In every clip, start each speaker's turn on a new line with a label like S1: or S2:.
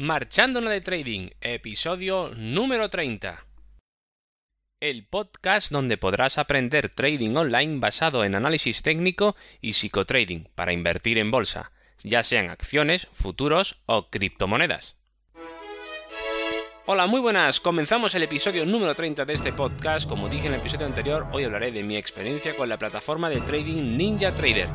S1: Marchando de Trading, episodio número 30. El podcast donde podrás aprender trading online basado en análisis técnico y psicotrading para invertir en bolsa, ya sean acciones, futuros o criptomonedas. Hola, muy buenas. Comenzamos el episodio número 30 de este podcast. Como dije en el episodio anterior, hoy hablaré de mi experiencia con la plataforma de trading Ninja Trader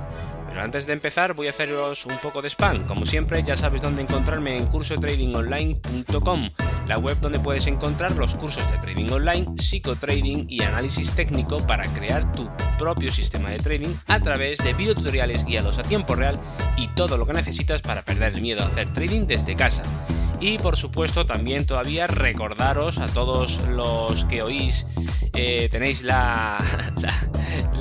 S1: pero antes de empezar voy a haceros un poco de spam. Como siempre ya sabes dónde encontrarme en cursotradingonline.com, la web donde puedes encontrar los cursos de trading online, psicotrading y análisis técnico para crear tu propio sistema de trading a través de videotutoriales guiados a tiempo real y todo lo que necesitas para perder el miedo a hacer trading desde casa. Y por supuesto también todavía recordaros a todos los que oís, eh, tenéis la,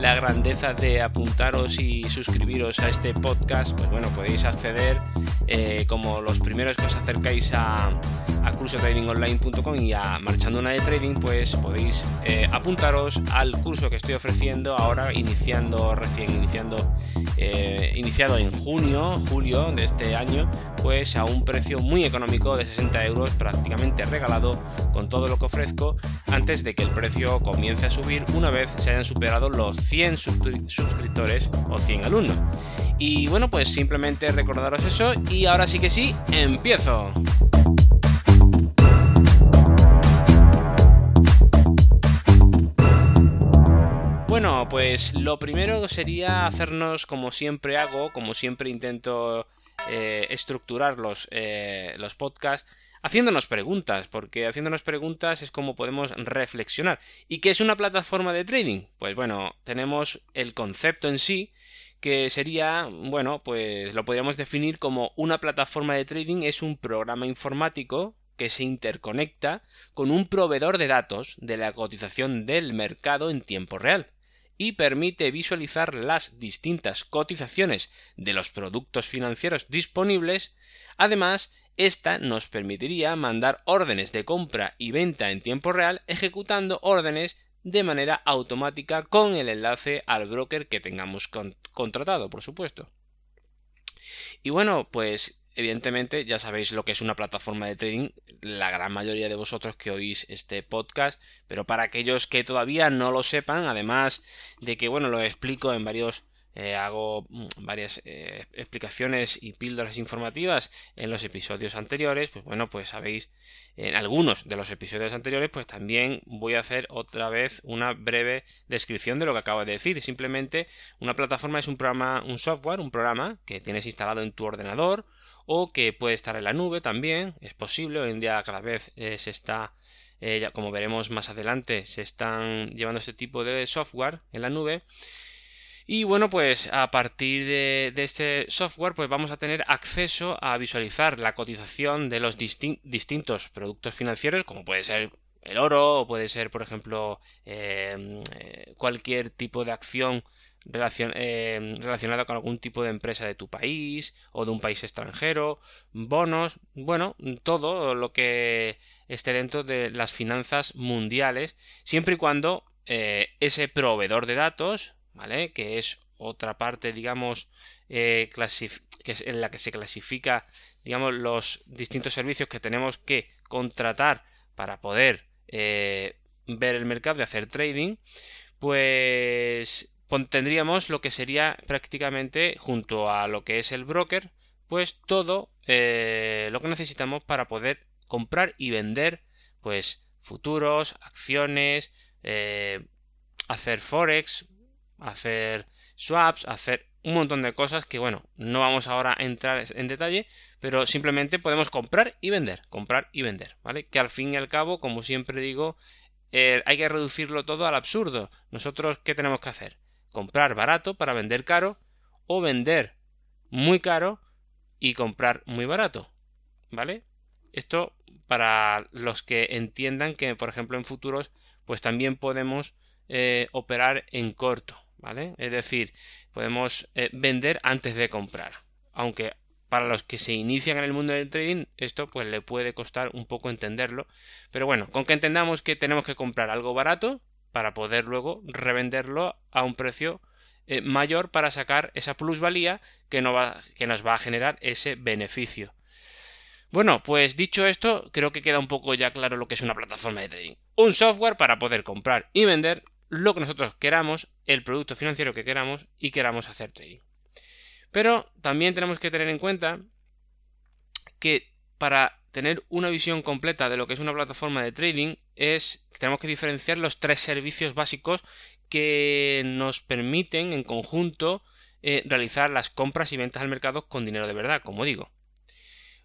S1: la, grandeza de apuntaros y suscribiros a este podcast, pues bueno, podéis acceder eh, como los primeros que os acercáis a, a cursotradingonline.com y a Marchando una de Trading, pues podéis eh, apuntaros al curso que estoy ofreciendo ahora, iniciando, recién iniciando, iniciado en junio, julio de este año, pues a un precio muy económico de 60 euros prácticamente regalado con todo lo que ofrezco antes de que el precio comience a subir una vez se hayan superado los 100 suscriptores o 100 alumnos. Y bueno, pues simplemente recordaros eso y ahora sí que sí, empiezo. Bueno, pues lo primero sería hacernos como siempre hago, como siempre intento eh, estructurar los, eh, los podcasts haciéndonos preguntas, porque haciéndonos preguntas es como podemos reflexionar. ¿Y qué es una plataforma de trading? Pues bueno, tenemos el concepto en sí, que sería, bueno, pues lo podríamos definir como una plataforma de trading es un programa informático que se interconecta con un proveedor de datos de la cotización del mercado en tiempo real y permite visualizar las distintas cotizaciones de los productos financieros disponibles. Además, esta nos permitiría mandar órdenes de compra y venta en tiempo real ejecutando órdenes de manera automática con el enlace al broker que tengamos contratado, por supuesto. Y bueno, pues evidentemente ya sabéis lo que es una plataforma de trading, la gran mayoría de vosotros que oís este podcast, pero para aquellos que todavía no lo sepan, además de que, bueno, lo explico en varios eh, hago mm, varias eh, explicaciones y píldoras informativas en los episodios anteriores, pues bueno, pues sabéis, en algunos de los episodios anteriores, pues también voy a hacer otra vez una breve descripción de lo que acabo de decir. Simplemente una plataforma es un programa, un software, un programa que tienes instalado en tu ordenador o que puede estar en la nube también, es posible, hoy en día cada vez eh, se está, eh, como veremos más adelante, se están llevando este tipo de software en la nube. Y bueno, pues a partir de, este software, pues vamos a tener acceso a visualizar la cotización de los distintos productos financieros, como puede ser el oro, o puede ser, por ejemplo, eh, cualquier tipo de acción eh, relacionado con algún tipo de empresa de tu país o de un país extranjero, bonos, bueno, todo lo que esté dentro de las finanzas mundiales, siempre y cuando eh, ese proveedor de datos, ¿vale? Que es otra parte, digamos, eh, que es en la que se clasifica, digamos, los distintos servicios que tenemos que contratar para poder ver el mercado y hacer trading, pues tendríamos lo que sería prácticamente junto a lo que es el broker, pues todo eh, lo que necesitamos para poder comprar y vender pues futuros, acciones, eh, hacer forex, hacer swaps, hacer un montón de cosas que bueno, no vamos ahora a entrar en detalle, pero simplemente podemos comprar y vender, comprar y vender, ¿vale? Que al fin y al cabo, como siempre digo, eh, hay que reducirlo todo al absurdo. Nosotros, ¿qué tenemos que hacer? Comprar barato para vender caro o vender muy caro y comprar muy barato. ¿Vale? Esto para los que entiendan que, por ejemplo, en futuros, pues también podemos eh, operar en corto. ¿Vale? Es decir, podemos eh, vender antes de comprar. Aunque para los que se inician en el mundo del trading, esto pues le puede costar un poco entenderlo. Pero bueno, con que entendamos que tenemos que comprar algo barato para poder luego revenderlo a un precio eh, mayor para sacar esa plusvalía que, nos va a generar ese beneficio. Bueno, pues dicho esto, creo que queda un poco ya claro lo que es una plataforma de trading. Un software para poder comprar y vender lo que nosotros queramos, el producto financiero que queramos y queramos hacer trading. Pero también tenemos que tener en cuenta que para tener una visión completa de lo que es una plataforma de trading es que tenemos que diferenciar los tres servicios básicos que nos permiten en conjunto eh, realizar las compras y ventas al mercado con dinero de verdad, como digo.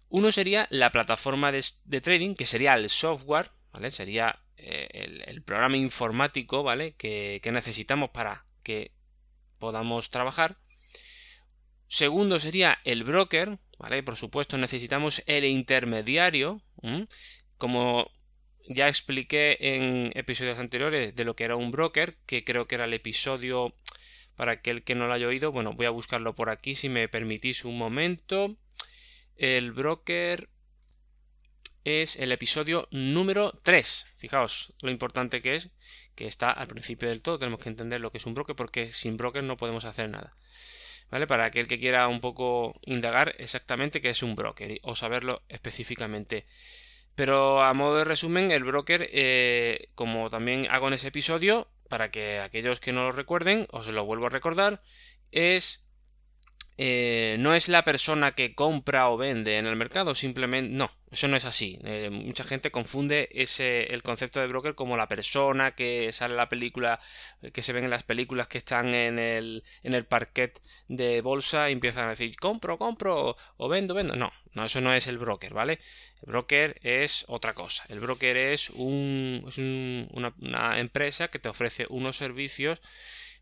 S1: Uno sería la plataforma de, trading, que sería el software, ¿vale? Sería eh, el, programa informático, ¿vale? Que, necesitamos para que podamos trabajar. Segundo sería el broker, Por supuesto necesitamos el intermediario, como ya expliqué en episodios anteriores de lo que era un broker, que creo que era el episodio para aquel que no lo haya oído. Bueno, voy a buscarlo por aquí si me permitís un momento. El broker es el episodio número 3. Fijaos lo importante que es, que está al principio del todo. Tenemos que entender lo que es un broker porque sin broker no podemos hacer nada. ¿Vale? Para aquel que quiera un poco indagar exactamente qué es un broker o saberlo específicamente. Pero a modo de resumen, el broker, eh, como también hago en ese episodio, para que aquellos que no lo recuerden, os lo vuelvo a recordar, es eh, no es la persona que compra o vende en el mercado, simplemente no, eso no es así. Eh, mucha gente confunde ese el concepto de broker como la persona que sale en la película, que se ven en las películas que están en el, en el parquet de bolsa y empiezan a decir compro, compro o vendo, vendo. No, no, eso no es el broker, ¿vale? El broker es otra cosa. El broker es, un, es una, una empresa que te ofrece unos servicios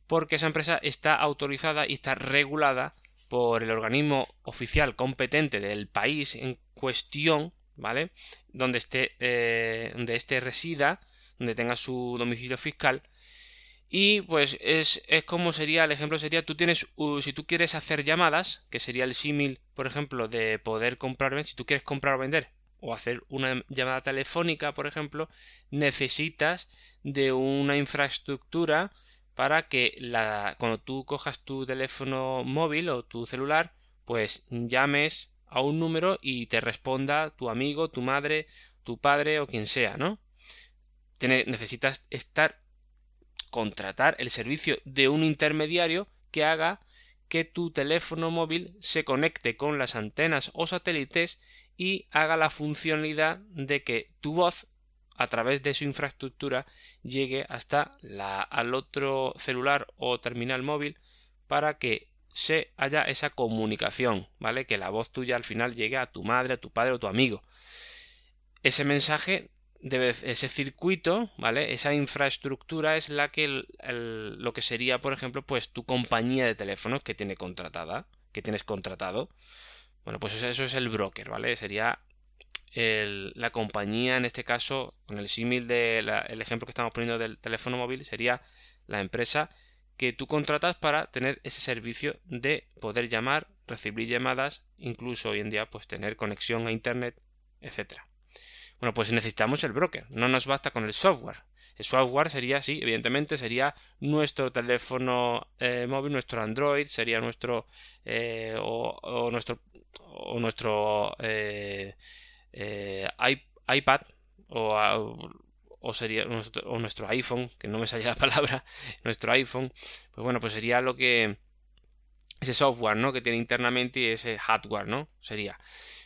S1: porque esa empresa está autorizada y está regulada por el organismo oficial competente del país en cuestión, ¿vale? Donde esté, eh, donde este resida, donde tenga su domicilio fiscal. Y pues es, es, como sería, el ejemplo sería, tú tienes, si tú quieres hacer llamadas, que sería el símil, por ejemplo, de poder comprar, si tú quieres comprar o vender, o hacer una llamada telefónica, por ejemplo, necesitas de una infraestructura para que la, cuando tú cojas tu teléfono móvil o tu celular, pues llames a un número y te responda tu amigo, tu madre, tu padre o quien sea, ¿no? necesitas estar contratar el servicio de un intermediario que haga que tu teléfono móvil se conecte con las antenas o satélites y haga la funcionalidad de que tu voz a través de su infraestructura llegue hasta la, al otro celular o terminal móvil para que se haya esa comunicación, ¿vale? Que la voz tuya al final llegue a tu madre, a tu padre o tu amigo. Ese mensaje debe, ese circuito, ¿vale? Esa infraestructura es la que lo que sería, por ejemplo, pues tu compañía de teléfonos que tiene contratada, que tienes contratado. Bueno, pues eso es el broker, ¿vale? Sería la compañía, en este caso, con el símil del ejemplo que estamos poniendo del teléfono móvil, sería la empresa que tú contratas para tener ese servicio de poder llamar, recibir llamadas, incluso hoy en día pues tener conexión a internet, etcétera. Bueno, pues necesitamos el broker, no nos basta con el software. El software sería, sí, evidentemente sería nuestro teléfono eh, móvil, nuestro Android, sería nuestro eh, o, nuestro o nuestro eh, eh, iPad o, o sería nuestro, o nuestro iPhone, que no me salía la palabra, nuestro iPhone, pues bueno, pues sería lo que ese software, ¿no? Que tiene internamente y ese hardware, ¿no? Sería.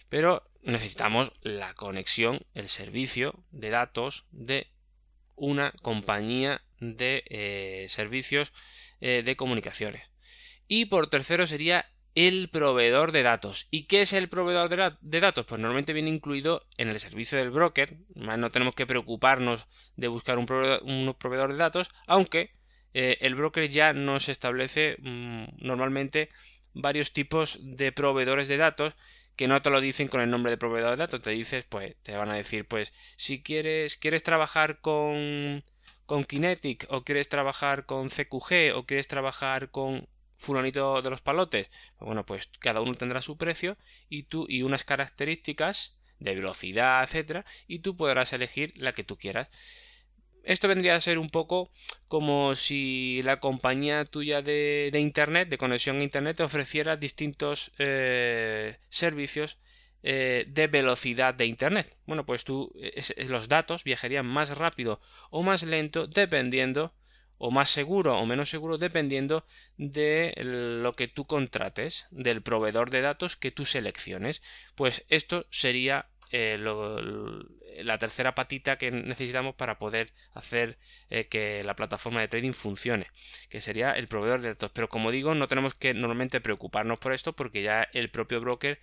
S1: Pero necesitamos la conexión, el servicio de datos de una compañía de eh, servicios eh, de comunicaciones. Y por tercero sería el proveedor de datos. ¿Y qué es el proveedor de, datos? Pues normalmente viene incluido en el servicio del broker. No tenemos que preocuparnos de buscar un proveedor, de datos, aunque eh, el broker ya nos establece mm, normalmente varios tipos de proveedores de datos que no te lo dicen con el nombre de proveedor de datos, te dices, pues, te van a decir, pues, si quieres, quieres trabajar con, con Kinetic, o quieres trabajar con CQG, o quieres trabajar con fulanito de los palotes, pues bueno, pues cada uno tendrá su precio y tú y unas características de velocidad, etcétera, y tú podrás elegir la que tú quieras. Esto vendría a ser un poco como si la compañía tuya de, internet, de conexión a internet, te ofreciera distintos eh, servicios eh, de velocidad de Internet. Bueno, pues tú, los datos viajarían más rápido o más lento dependiendo, o más seguro o menos seguro dependiendo de lo que tú contrates, del proveedor de datos que tú selecciones. Pues esto sería eh, la tercera patita que necesitamos para poder hacer eh, que la plataforma de trading funcione, que sería el proveedor de datos. Pero como digo, no tenemos que normalmente preocuparnos por esto porque ya el propio broker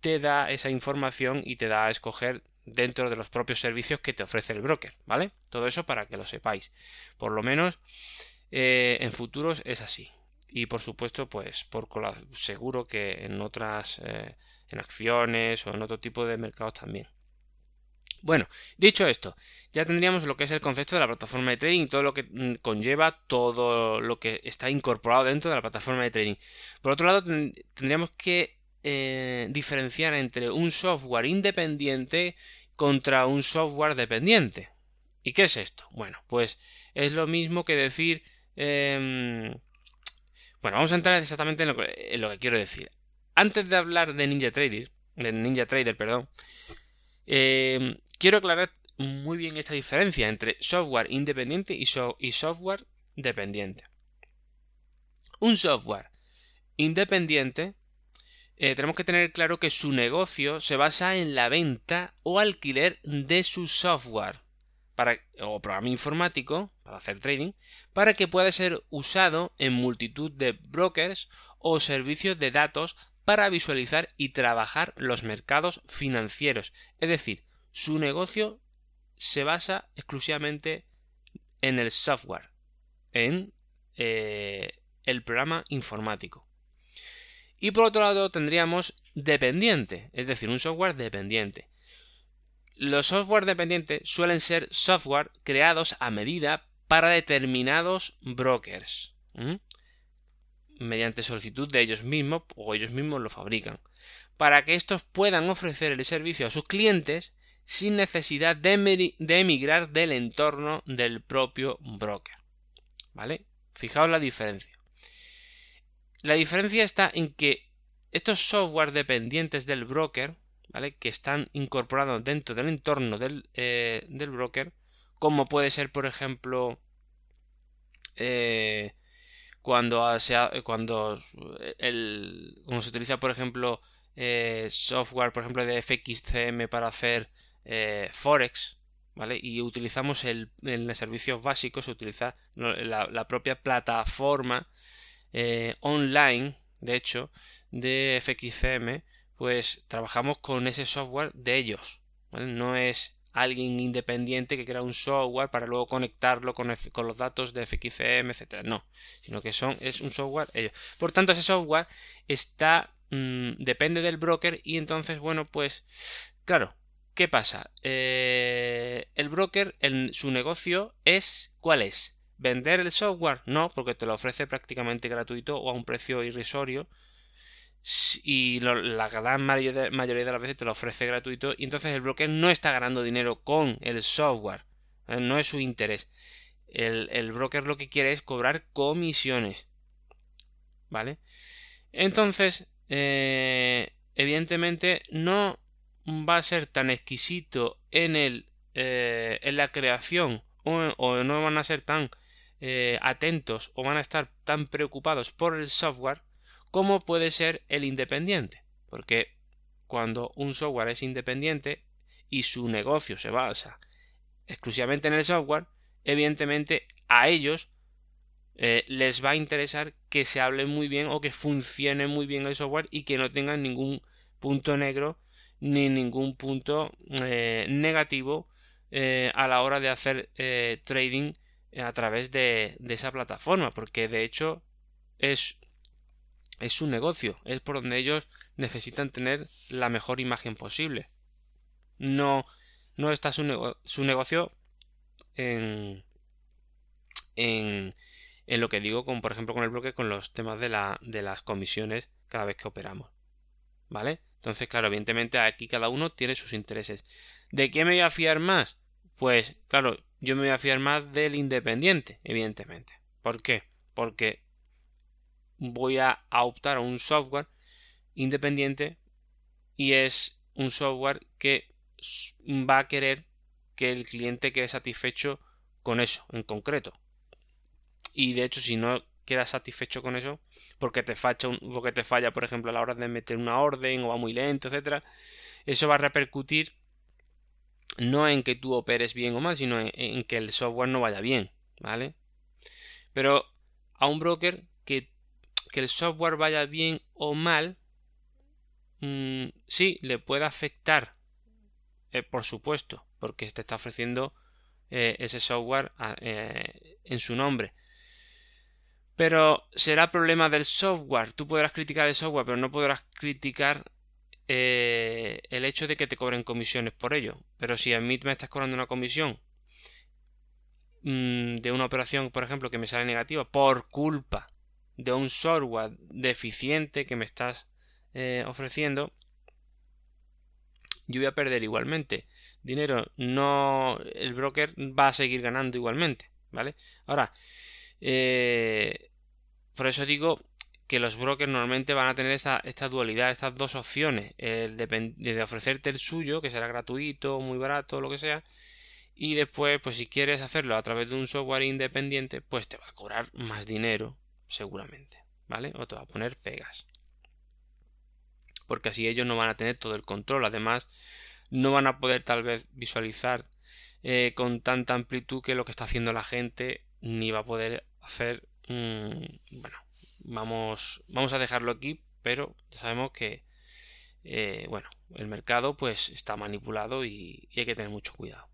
S1: te da esa información y te da a escoger dentro de los propios servicios que te ofrece el broker, ¿vale? Todo eso para que lo sepáis. Por lo menos eh, en futuros es así. Y por supuesto, pues por seguro que en otras en acciones o en otro tipo de mercados también. Bueno, dicho esto, ya tendríamos lo que es el concepto de la plataforma de trading y todo lo que mm, conlleva todo lo que está incorporado dentro de la plataforma de trading. Por otro lado, tendríamos que eh, diferenciar entre un software independiente contra un software dependiente. ¿Y qué es esto? Bueno, pues es lo mismo que decir... Em, bueno, vamos a entrar exactamente en lo que quiero decir antes de hablar de Ninja Trader, de Ninja Trader, perdón, eh, quiero aclarar muy bien esta diferencia entre software independiente y, software dependiente. Un software independiente eh, tenemos que tener claro que su negocio se basa en la venta o alquiler de su software para, o programa informático para hacer trading para que pueda ser usado en multitud de brokers o servicios de datos para visualizar y trabajar los mercados financieros. Es decir, su negocio se basa exclusivamente en el software, en eh, el programa informático. Y por otro lado tendríamos dependiente, es decir, un software dependiente. Los software dependientes suelen ser software creados a medida para determinados brokers mediante solicitud de ellos mismos o ellos mismos lo fabrican, para que estos puedan ofrecer el servicio a sus clientes sin necesidad de, emigrar del entorno del propio broker. ¿Vale? Fijaos la diferencia. La diferencia está en que estos software dependientes del broker, ¿vale? Que están incorporados dentro del entorno del, eh, broker, como puede ser, por ejemplo, eh, cuando se cuando el como se utiliza por ejemplo eh, software por ejemplo de FXCM para hacer eh, forex vale y utilizamos el en los servicios se utiliza la, propia plataforma eh, online de hecho de FXCM pues trabajamos con ese software de ellos no es alguien independiente que crea un software para luego conectarlo con, los datos de FXCM, etcétera. No, sino que son es un software ellos. Por tanto, ese software está mm, depende del broker y entonces, bueno, pues claro, ¿qué pasa? Eh, el broker, en su negocio es ¿cuál es? ¿Vender el software? No, porque te lo ofrece prácticamente gratuito o a un precio irrisorio y la gran mayoría de las veces te lo ofrece gratuito y entonces el broker no está ganando dinero con el software ¿eh? no es su interés el, broker lo que quiere es cobrar comisiones vale entonces eh, evidentemente no va a ser tan exquisito en el eh, en la creación o, no van a ser tan atentos o van a estar tan preocupados por el software como puede ser el independiente, porque cuando un software es independiente y su negocio se basa exclusivamente en el software, evidentemente a ellos eh, les va a interesar que se hable muy bien o que funcione muy bien el software y que no tengan ningún punto negro ni ningún punto eh, negativo eh, a la hora de hacer trading a través de, de, esa plataforma porque de hecho es es su negocio, es por donde ellos necesitan tener la mejor imagen posible. No, no está su, negocio en, en, en, lo que digo, por ejemplo, con el bloque, con los temas de, la, de las comisiones cada vez que operamos. ¿Vale? Entonces, claro, evidentemente aquí cada uno tiene sus intereses. ¿De qué me voy a fiar más? Pues, claro, yo me voy a fiar más del independiente, evidentemente. ¿Por qué? Porque voy a optar a un software independiente y es un software que va a querer que el cliente quede satisfecho con eso en concreto. Y de hecho, si no queda satisfecho con eso, porque te, falla, porque te falla, por ejemplo, a la hora de meter una orden o va muy lento, etcétera, eso va a repercutir no en que tú operes bien o mal, sino en, que el software no vaya bien, ¿vale? Pero a un broker que, que el software vaya bien o mal, mmm, sí, le puede afectar, eh, por supuesto, porque te está ofreciendo eh, ese software eh, en su nombre. Pero será problema del software. Tú podrás criticar el software, pero no podrás criticar el hecho de que te cobren comisiones por ello. Pero si a mí me estás cobrando una comisión mm, de una operación, por ejemplo, que me sale negativa por culpa de un software deficiente que me estás eh, ofreciendo, yo voy a perder igualmente dinero. No, el broker va a seguir ganando igualmente, ¿vale? Ahora, eh, por eso digo que los brokers normalmente van a tener esta, esta dualidad, estas dos opciones, el de, ofrecerte el suyo, que será gratuito, muy barato, lo que sea, y después, pues si quieres hacerlo a través de un software independiente, pues te va a cobrar más dinero, seguramente, ¿vale? O te va a poner pegas. Porque así ellos no van a tener todo el control, además no van a poder tal vez visualizar eh, con tanta amplitud que lo que está haciendo la gente, ni va a poder hacer, bueno, vamos, vamos a dejarlo aquí, pero ya sabemos que, eh, bueno, el mercado pues está manipulado y, hay que tener mucho cuidado.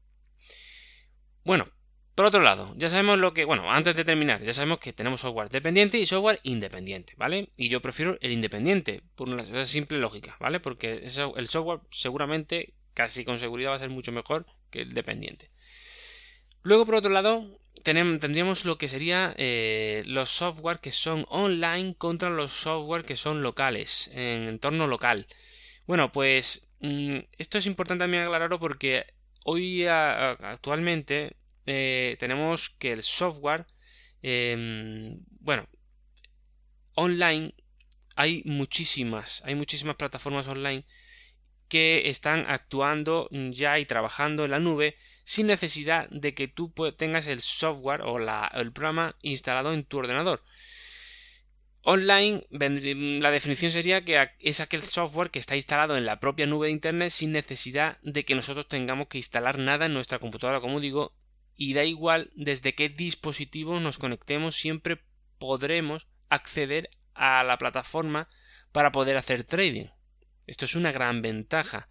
S1: Bueno, por otro lado, ya sabemos lo que, bueno, antes de terminar, ya sabemos que tenemos software dependiente y software independiente, ¿vale? Y yo prefiero el independiente, por una simple lógica, ¿vale? Porque el software seguramente, casi con seguridad, va a ser mucho mejor que el dependiente. Luego, por otro lado, tendríamos lo que sería eh, los software que son online contra los software que son locales, en entorno local. Bueno, pues mm, esto es importante también aclararlo porque hoy actualmente eh, tenemos que el software, em, bueno, online hay muchísimas, hay muchísimas plataformas online que están actuando ya y trabajando en la nube sin necesidad de que tú tengas el software o el programa instalado en tu ordenador. Online, la definición sería que es aquel software que está instalado en la propia nube de Internet sin necesidad de que nosotros tengamos que instalar nada en nuestra computadora, como digo, y da igual desde qué dispositivo nos conectemos, siempre podremos acceder a la plataforma para poder hacer trading. Esto es una gran ventaja.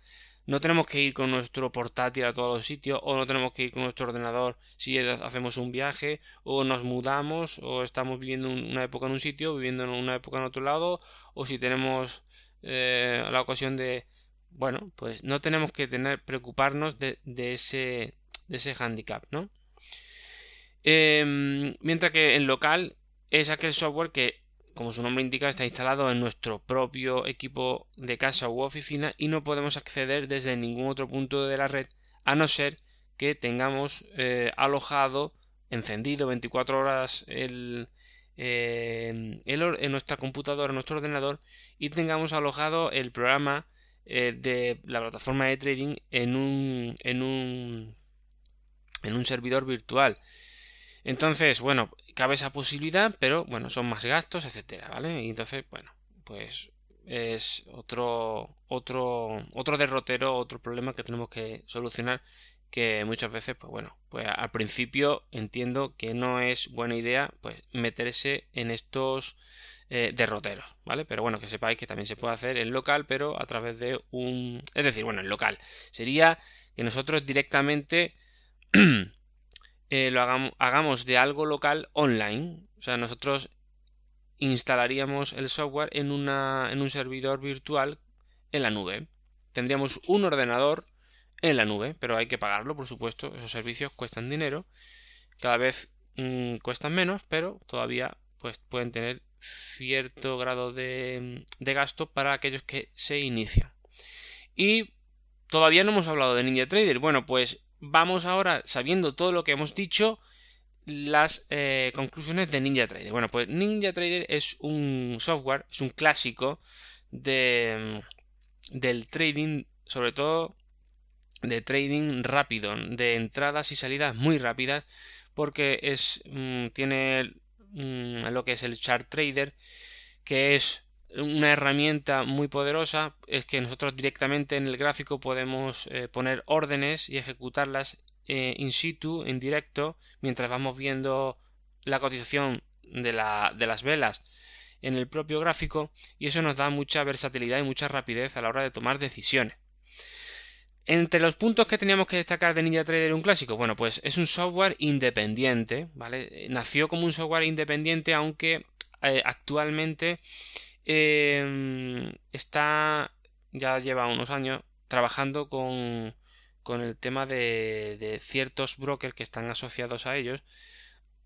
S1: No tenemos que ir con nuestro portátil a todos los sitios o no tenemos que ir con nuestro ordenador si hacemos un viaje o nos mudamos o estamos viviendo una época en un sitio, viviendo en una época en otro lado o si tenemos eh, la ocasión de... Bueno, pues no tenemos que tener preocuparnos de, ese, de ese handicap, ¿no? Em, mientras que en local es aquel software que como su nombre indica, está instalado en nuestro propio equipo de casa u oficina y no podemos acceder desde ningún otro punto de la red a no ser que tengamos eh, alojado, encendido 24 horas el, eh, en nuestra computadora, en nuestro ordenador y tengamos alojado el programa eh, de la plataforma de trading en un, en un, en un servidor virtual. Entonces, bueno, cabe esa posibilidad, pero bueno, son más gastos, etcétera, ¿vale? Y entonces, bueno, pues es otro otro otro derrotero, otro problema que tenemos que solucionar que muchas veces, pues bueno, pues al principio entiendo que no es buena idea pues meterse en estos eh, derroteros, ¿vale? Pero bueno, que sepáis que también se puede hacer en local, pero a través de un... Es decir, bueno, en local. Sería que nosotros directamente Eh, lo hagamos, de algo local online. O sea, nosotros instalaríamos el software en, una, en un servidor virtual en la nube. Tendríamos un ordenador en la nube, pero hay que pagarlo, por supuesto. Esos servicios cuestan dinero. Cada vez mm, cuestan menos, pero todavía pues, pueden tener cierto grado de, de gasto para aquellos que se inician. Y todavía no hemos hablado de Ninja Trader. Bueno, pues vamos ahora, sabiendo todo lo que hemos dicho, las eh, conclusiones de Ninja Trader. Bueno, pues Ninja Trader es un software, es un clásico de, mm, del trading sobre todo de trading rápido, de entradas y salidas muy rápidas, porque es mm, tiene mm, lo que es el chart trader, que es una herramienta muy poderosa, es que nosotros directamente en el gráfico podemos eh, poner órdenes y ejecutarlas eh, in situ, en directo, mientras vamos viendo la cotización de, la, de las velas en el propio gráfico y eso nos da mucha versatilidad y mucha rapidez a la hora de tomar decisiones. Entre los puntos que teníamos que destacar de NinjaTrader un clásico, bueno, pues es un software independiente, ¿vale? Nació como un software independiente, aunque eh, actualmente em, está, ya lleva unos años, trabajando con, con el tema de, de ciertos brokers que están asociados a ellos.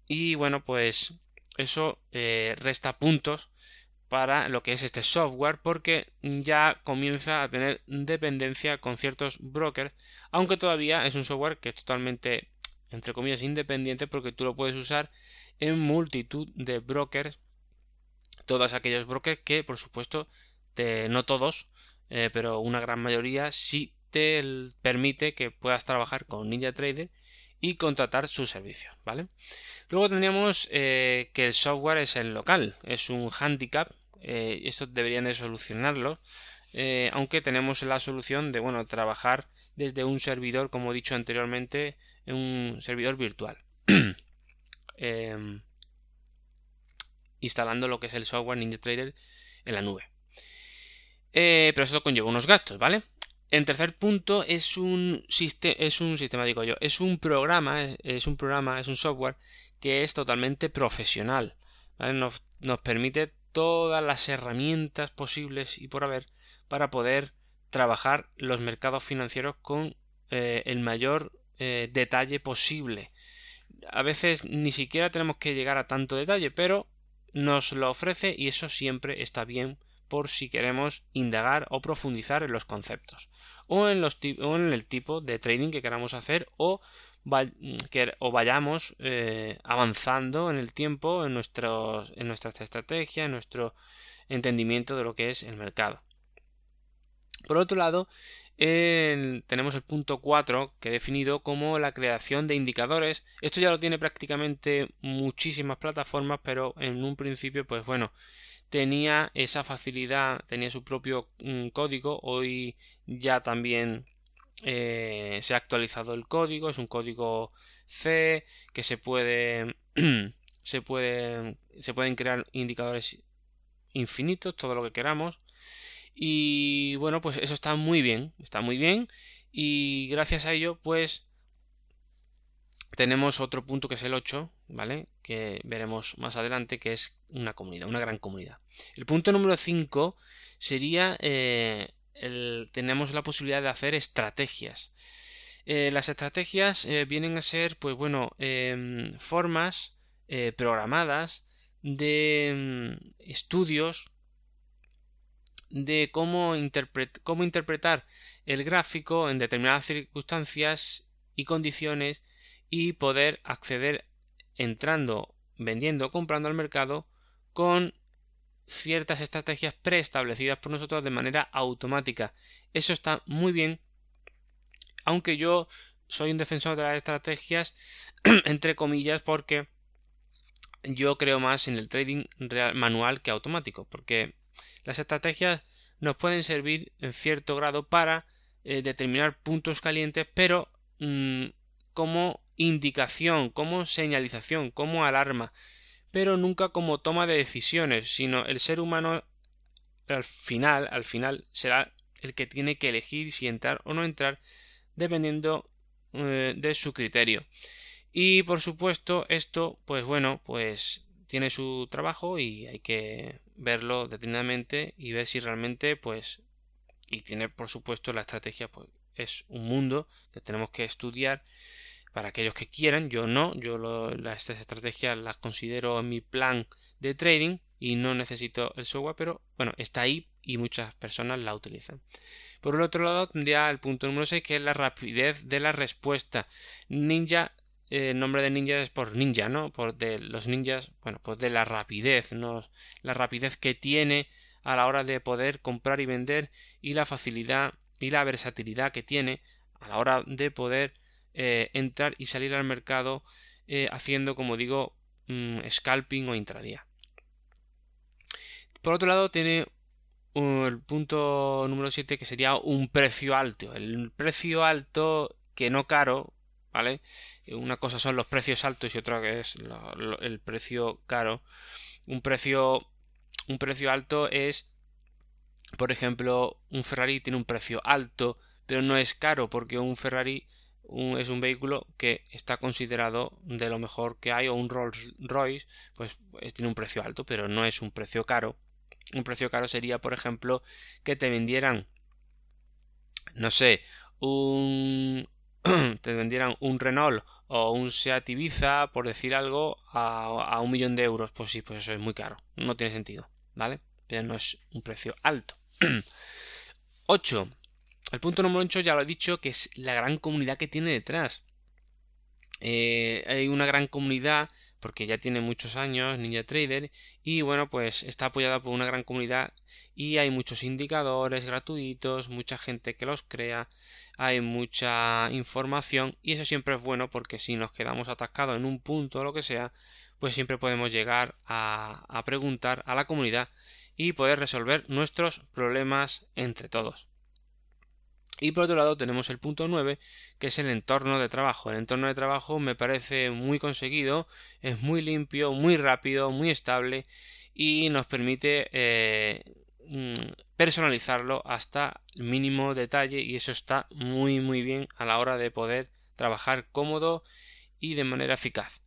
S1: Y bueno, pues eso eh, resta puntos para lo que es este software porque ya comienza a tener dependencia con ciertos brokers aunque todavía es un software que es totalmente entre comillas independiente porque tú lo puedes usar en multitud de brokers todos aquellos brokers que por supuesto te, no todos eh, pero una gran mayoría sí te permite que puedas trabajar con NinjaTrader y contratar sus servicios vale luego tendríamos eh, que el software es el local es un handicap eh, esto deberían de solucionarlo eh, aunque tenemos la solución de bueno trabajar desde un servidor como he dicho anteriormente en un servidor virtual. Em, instalando lo que es el software NinjaTrader en la nube. Eh, pero esto conlleva unos gastos vale en tercer punto es un, es un sistema digo yo es un programa es un programa es un software que es totalmente profesional nos, nos permite todas las herramientas posibles y por haber para poder trabajar los mercados financieros con eh, el mayor eh, detalle posible. A veces ni siquiera tenemos que llegar a tanto detalle, pero nos lo ofrece y eso siempre está bien por si queremos indagar o profundizar en los conceptos o en, los o en el tipo de trading que queramos hacer o que, o vayamos eh, avanzando en el tiempo en, nuestros, en nuestras estrategias, en nuestro entendimiento de lo que es el mercado. Por otro lado, tenemos el punto 4 que he definido como la creación de indicadores. Esto ya lo tiene prácticamente muchísimas plataformas, pero en un principio, pues bueno, tenía esa facilidad, tenía su propio mm, código. Hoy ya también eh, se ha actualizado el código, es un código C que se puede se puede se pueden crear indicadores infinitos, todo lo que queramos. Y bueno, pues eso está muy bien, está muy bien y gracias a ello pues tenemos otro punto que es el 8, ¿vale? Que veremos más adelante que es una comunidad, una gran comunidad. El punto número 5 sería eh, tenemos la posibilidad de hacer estrategias. Eh, las estrategias eh, vienen a ser, pues bueno, em, formas programadas de em, estudios de cómo, interpretar el gráfico en determinadas circunstancias y condiciones y poder acceder entrando, vendiendo o comprando al mercado con ciertas estrategias preestablecidas por nosotros de manera automática. Eso está muy bien, aunque yo soy un defensor de las estrategias entre comillas porque yo creo más en el trading real, manual que automático, porque las estrategias nos pueden servir en cierto grado para eh, determinar puntos calientes, pero mm, como indicación, como señalización, como alarma pero nunca como toma de decisiones, sino el ser humano al final, al final será el que tiene que elegir si entrar o no entrar dependiendo eh, de su criterio. Y por supuesto esto, pues bueno, pues tiene su trabajo y hay que verlo detenidamente y ver si realmente pues y tiene por supuesto la estrategia pues es un mundo que tenemos que estudiar para aquellos que quieran, yo no, yo estas estrategias las considero en mi plan de trading y no necesito el software, pero bueno, está ahí y muchas personas la utilizan. Por el otro lado tendría el punto número 6 que es la rapidez de la respuesta. Ninja, eh, el nombre de ninja es por ninja, ¿no? Por de los ninjas, bueno, pues de la rapidez, ¿no? La rapidez que tiene a la hora de poder comprar y vender y la facilidad y la versatilidad que tiene a la hora de poder eh, entrar y salir al mercado eh, haciendo, como digo, mm, scalping o intradía. Por otro lado, tiene el punto número 7 que sería un precio alto. El precio alto que no caro, ¿vale? Una cosa son los precios altos y otra que es el precio caro. Un precio, un precio alto es, por ejemplo, un Ferrari tiene un precio alto, pero no es caro porque un Ferrari es un vehículo que está considerado de lo mejor que hay o un Rolls Royce pues, pues tiene un precio alto pero no es un precio caro un precio caro sería por ejemplo que te vendieran no sé un te vendieran un Renault o un Seat Ibiza por decir algo a, un millón de euros pues sí pues eso es muy caro no tiene sentido vale pero no es un precio alto 8 el punto número 8 ya lo he dicho, que es la gran comunidad que tiene detrás. Eh, hay una gran comunidad porque ya tiene muchos años Ninja Trader y bueno pues está apoyada por una gran comunidad y hay muchos indicadores gratuitos mucha gente que los crea hay mucha información y eso siempre es bueno porque si nos quedamos atascados en un punto o lo que sea pues siempre podemos llegar a, preguntar a la comunidad y poder resolver nuestros problemas entre todos y por otro lado tenemos el punto 9, que es el entorno de trabajo. El entorno de trabajo me parece muy conseguido, es muy limpio, muy rápido, muy estable y nos permite eh, personalizarlo hasta el mínimo detalle y eso está muy muy bien a la hora de poder trabajar cómodo y de manera eficaz.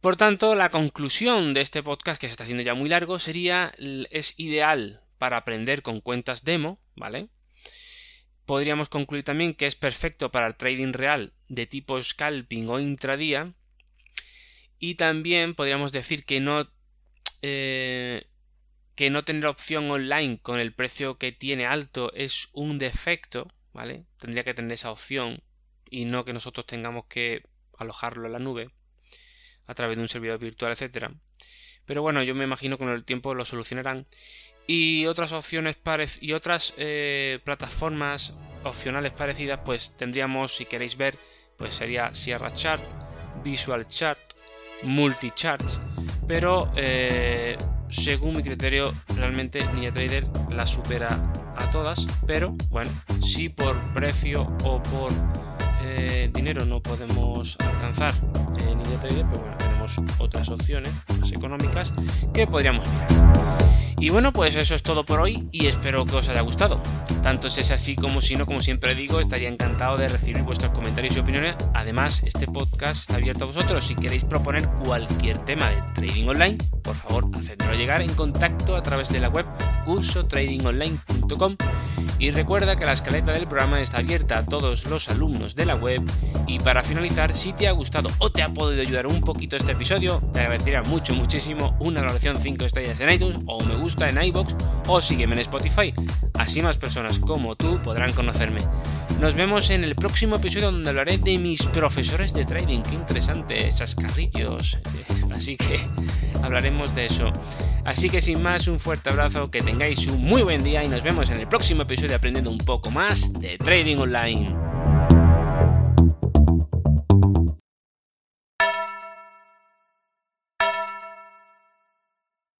S1: Por tanto, la conclusión de este podcast, que se está haciendo ya muy largo, sería es ideal para aprender con cuentas demo, ¿vale? Podríamos concluir también que es perfecto para el trading real de tipo scalping o intradía. Y también podríamos decir que no, eh, que no tener opción online con el precio que tiene alto es un defecto, ¿vale? Tendría que tener esa opción y no que nosotros tengamos que alojarlo en la nube a través de un servidor virtual, etcétera. Pero bueno, yo me imagino que con el tiempo lo solucionarán y otras opciones y otras eh, plataformas opcionales parecidas pues tendríamos si queréis ver pues sería Sierra Chart Visual Chart Multi Charts pero eh, según mi criterio realmente NinjaTrader la supera a todas pero bueno si por precio o por eh, dinero no podemos alcanzar NinjaTrader pues bueno tenemos otras opciones más económicas que podríamos mirar y bueno, pues eso es todo por hoy y espero que os haya gustado. Tanto si es así como si no, como siempre digo, estaría encantado de recibir vuestros comentarios y opiniones. Además, este podcast está abierto a vosotros. Si queréis proponer cualquier tema de trading online, por favor, hacedmelo llegar en contacto a través de la web cursotradingonline.com y recuerda que la escaleta del programa está abierta a todos los alumnos de la web. Y para finalizar, si te ha gustado o te ha podido ayudar un poquito este episodio, te agradecería mucho, muchísimo una valoración 5 estrellas en iTunes o me gusta en iBox o sígueme en Spotify. Así más personas como tú podrán conocerme. Nos vemos en el próximo episodio donde hablaré de mis profesores de trading. Qué interesante, chascarrillos. Así que hablaremos de eso. Así que sin más, un fuerte abrazo, que tengáis un muy buen día y nos vemos en el próximo episodio aprendiendo un poco más de trading online.